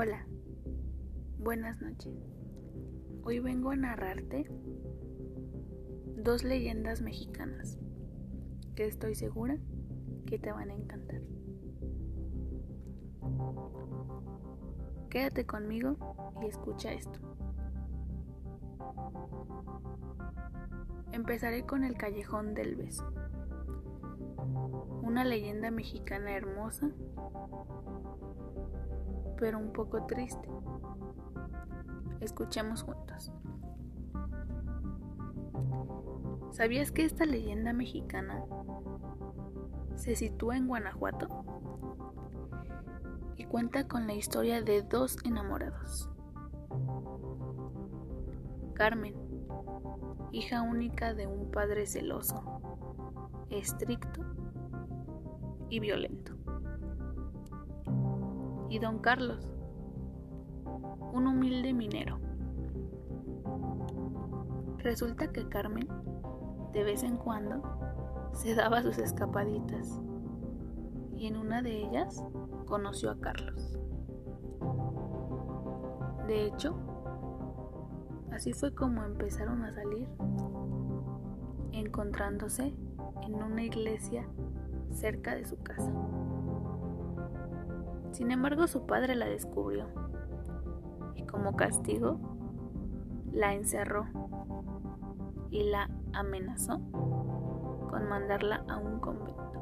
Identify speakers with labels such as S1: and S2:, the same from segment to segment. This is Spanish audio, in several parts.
S1: Hola, buenas noches. Hoy vengo a narrarte dos leyendas mexicanas que estoy segura que te van a encantar. Quédate conmigo y escucha esto. Empezaré con el Callejón del Beso, una leyenda mexicana hermosa pero un poco triste. Escuchemos juntos. ¿Sabías que esta leyenda mexicana se sitúa en Guanajuato? Y cuenta con la historia de dos enamorados. Carmen, hija única de un padre celoso, estricto y violento y don Carlos, un humilde minero. Resulta que Carmen, de vez en cuando, se daba sus escapaditas y en una de ellas conoció a Carlos. De hecho, así fue como empezaron a salir, encontrándose en una iglesia cerca de su casa. Sin embargo, su padre la descubrió y como castigo la encerró y la amenazó con mandarla a un convento,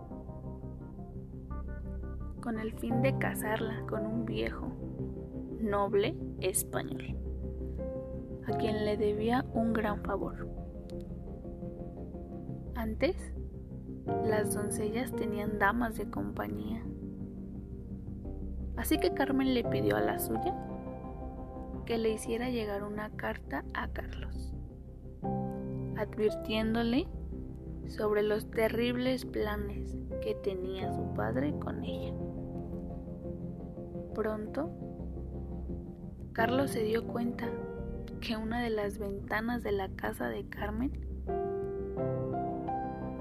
S1: con el fin de casarla con un viejo noble español, a quien le debía un gran favor. Antes, las doncellas tenían damas de compañía Así que Carmen le pidió a la suya que le hiciera llegar una carta a Carlos, advirtiéndole sobre los terribles planes que tenía su padre con ella. Pronto, Carlos se dio cuenta que una de las ventanas de la casa de Carmen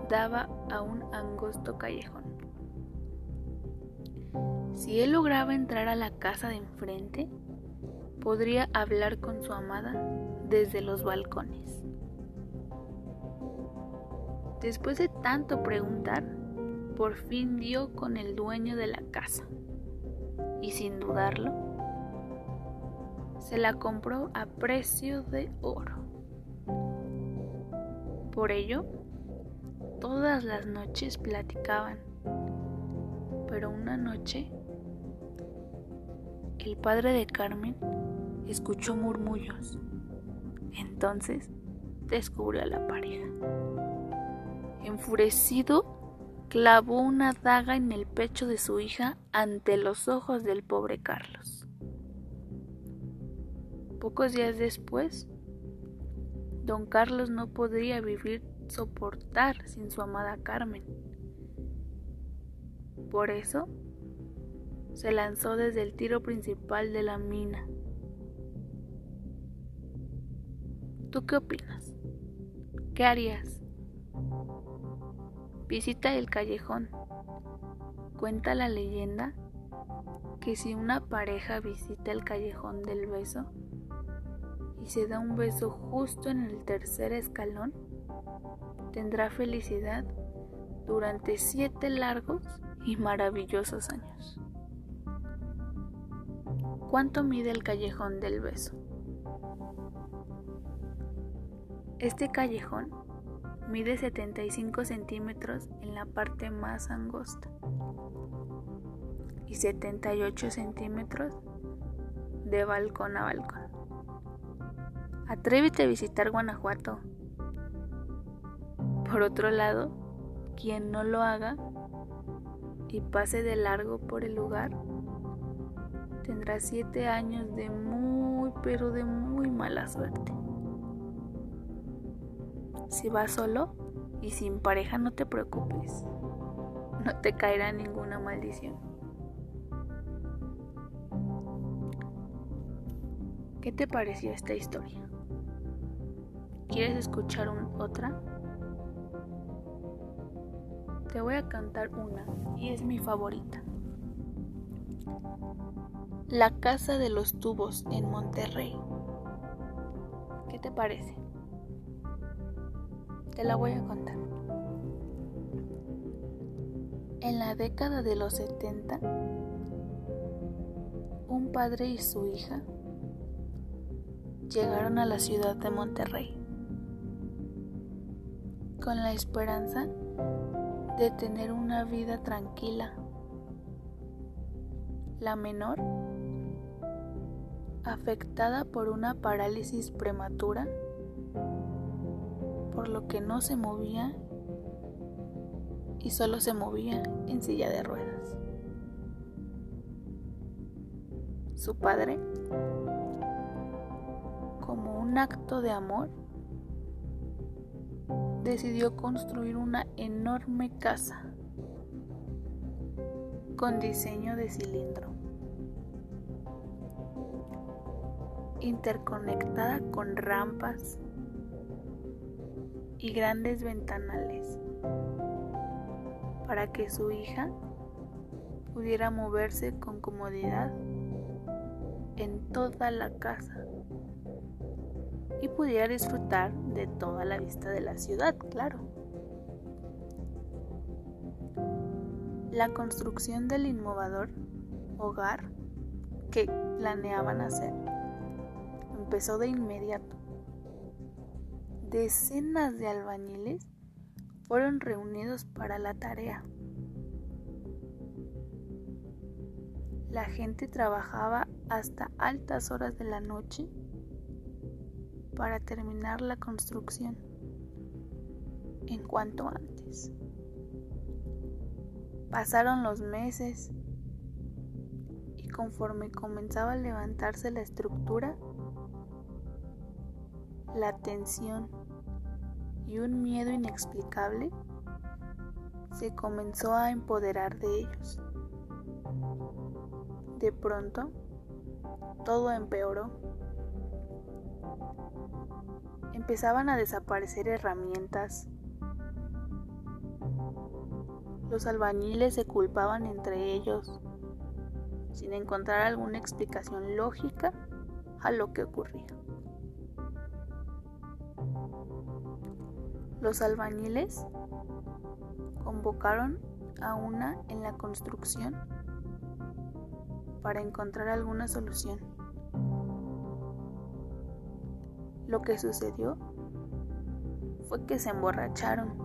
S1: daba a un angosto callejón. Si él lograba entrar a la casa de enfrente, podría hablar con su amada desde los balcones. Después de tanto preguntar, por fin dio con el dueño de la casa y sin dudarlo, se la compró a precio de oro. Por ello, todas las noches platicaban, pero una noche el padre de Carmen escuchó murmullos. Entonces descubrió a la pareja. Enfurecido, clavó una daga en el pecho de su hija ante los ojos del pobre Carlos. Pocos días después, don Carlos no podría vivir soportar sin su amada Carmen. Por eso se lanzó desde el tiro principal de la mina. ¿Tú qué opinas? ¿Qué harías? Visita el callejón. Cuenta la leyenda que si una pareja visita el callejón del beso y se da un beso justo en el tercer escalón, tendrá felicidad durante siete largos y maravillosos años. ¿Cuánto mide el callejón del beso? Este callejón mide 75 centímetros en la parte más angosta y 78 centímetros de balcón a balcón. Atrévete a visitar Guanajuato. Por otro lado, quien no lo haga y pase de largo por el lugar, tendrá siete años de muy, pero de muy mala suerte. Si vas solo y sin pareja, no te preocupes. No te caerá ninguna maldición. ¿Qué te pareció esta historia? ¿Quieres escuchar otra? Te voy a cantar una y es mi favorita. La Casa de los Tubos en Monterrey. ¿Qué te parece? Te la voy a contar. En la década de los 70, un padre y su hija llegaron a la ciudad de Monterrey con la esperanza de tener una vida tranquila. La menor, afectada por una parálisis prematura, por lo que no se movía y solo se movía en silla de ruedas. Su padre, como un acto de amor, decidió construir una enorme casa con diseño de cilindro, interconectada con rampas y grandes ventanales para que su hija pudiera moverse con comodidad en toda la casa y pudiera disfrutar de toda la vista de la ciudad, claro. La construcción del innovador hogar que planeaban hacer empezó de inmediato. Decenas de albañiles fueron reunidos para la tarea. La gente trabajaba hasta altas horas de la noche para terminar la construcción en cuanto antes. Pasaron los meses y conforme comenzaba a levantarse la estructura, la tensión y un miedo inexplicable se comenzó a empoderar de ellos. De pronto, todo empeoró empezaban a desaparecer herramientas. Los albañiles se culpaban entre ellos, sin encontrar alguna explicación lógica a lo que ocurría. Los albañiles convocaron a una en la construcción para encontrar alguna solución. Lo que sucedió fue que se emborracharon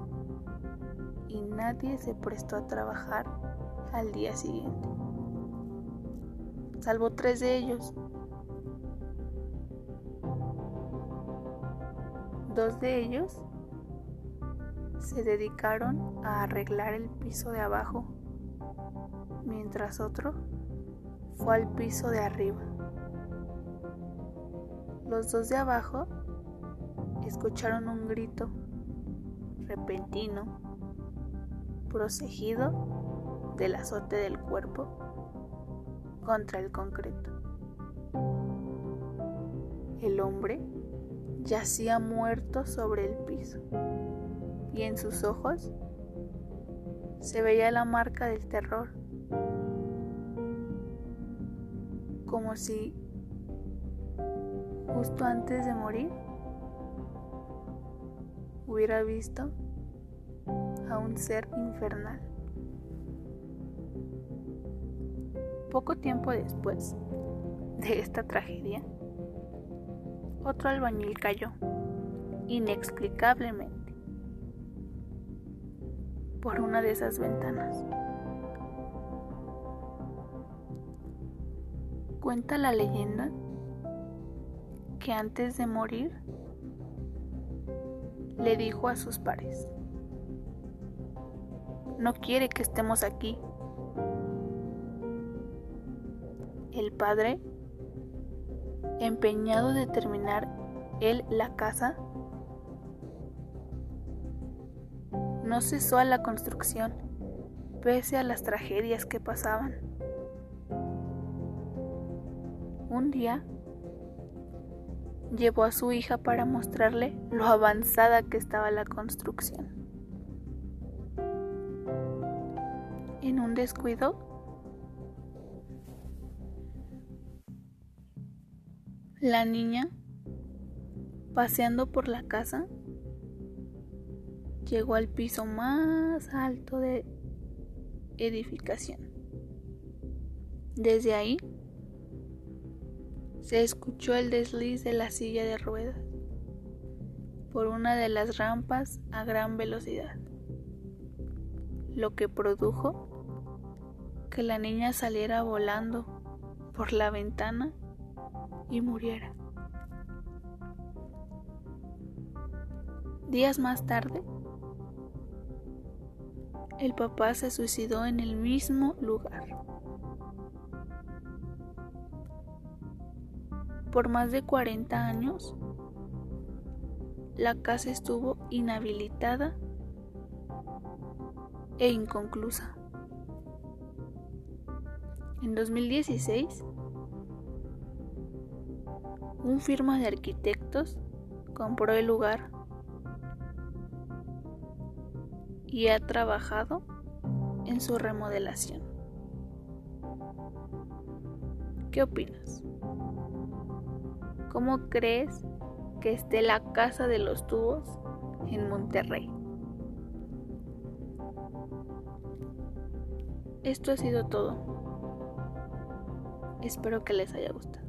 S1: y nadie se prestó a trabajar al día siguiente, salvo tres de ellos. Dos de ellos se dedicaron a arreglar el piso de abajo, mientras otro fue al piso de arriba. Los dos de abajo escucharon un grito repentino, proseguido del azote del cuerpo contra el concreto. El hombre yacía muerto sobre el piso y en sus ojos se veía la marca del terror, como si justo antes de morir, hubiera visto a un ser infernal. Poco tiempo después de esta tragedia, otro albañil cayó, inexplicablemente, por una de esas ventanas. Cuenta la leyenda que antes de morir le dijo a sus pares, no quiere que estemos aquí. El padre, empeñado de terminar él la casa, no cesó a la construcción pese a las tragedias que pasaban. Un día, llevó a su hija para mostrarle lo avanzada que estaba la construcción. Un descuido, La niña, paseando por la casa, llegó al piso más alto de edificación. Desde ahí se escuchó el desliz de la silla de ruedas por una de las rampas a gran velocidad, lo que produjo que la niña saliera volando por la ventana y muriera. Días más tarde, el papá se suicidó en el mismo lugar. Por más de 40 años, la casa estuvo inhabilitada e inconclusa. En 2016, un firma de arquitectos compró el lugar y ha trabajado en su remodelación. ¿Qué opinas? ¿Cómo crees que esté la Casa de los Tubos en Monterrey? Esto ha sido todo. Espero que les haya gustado.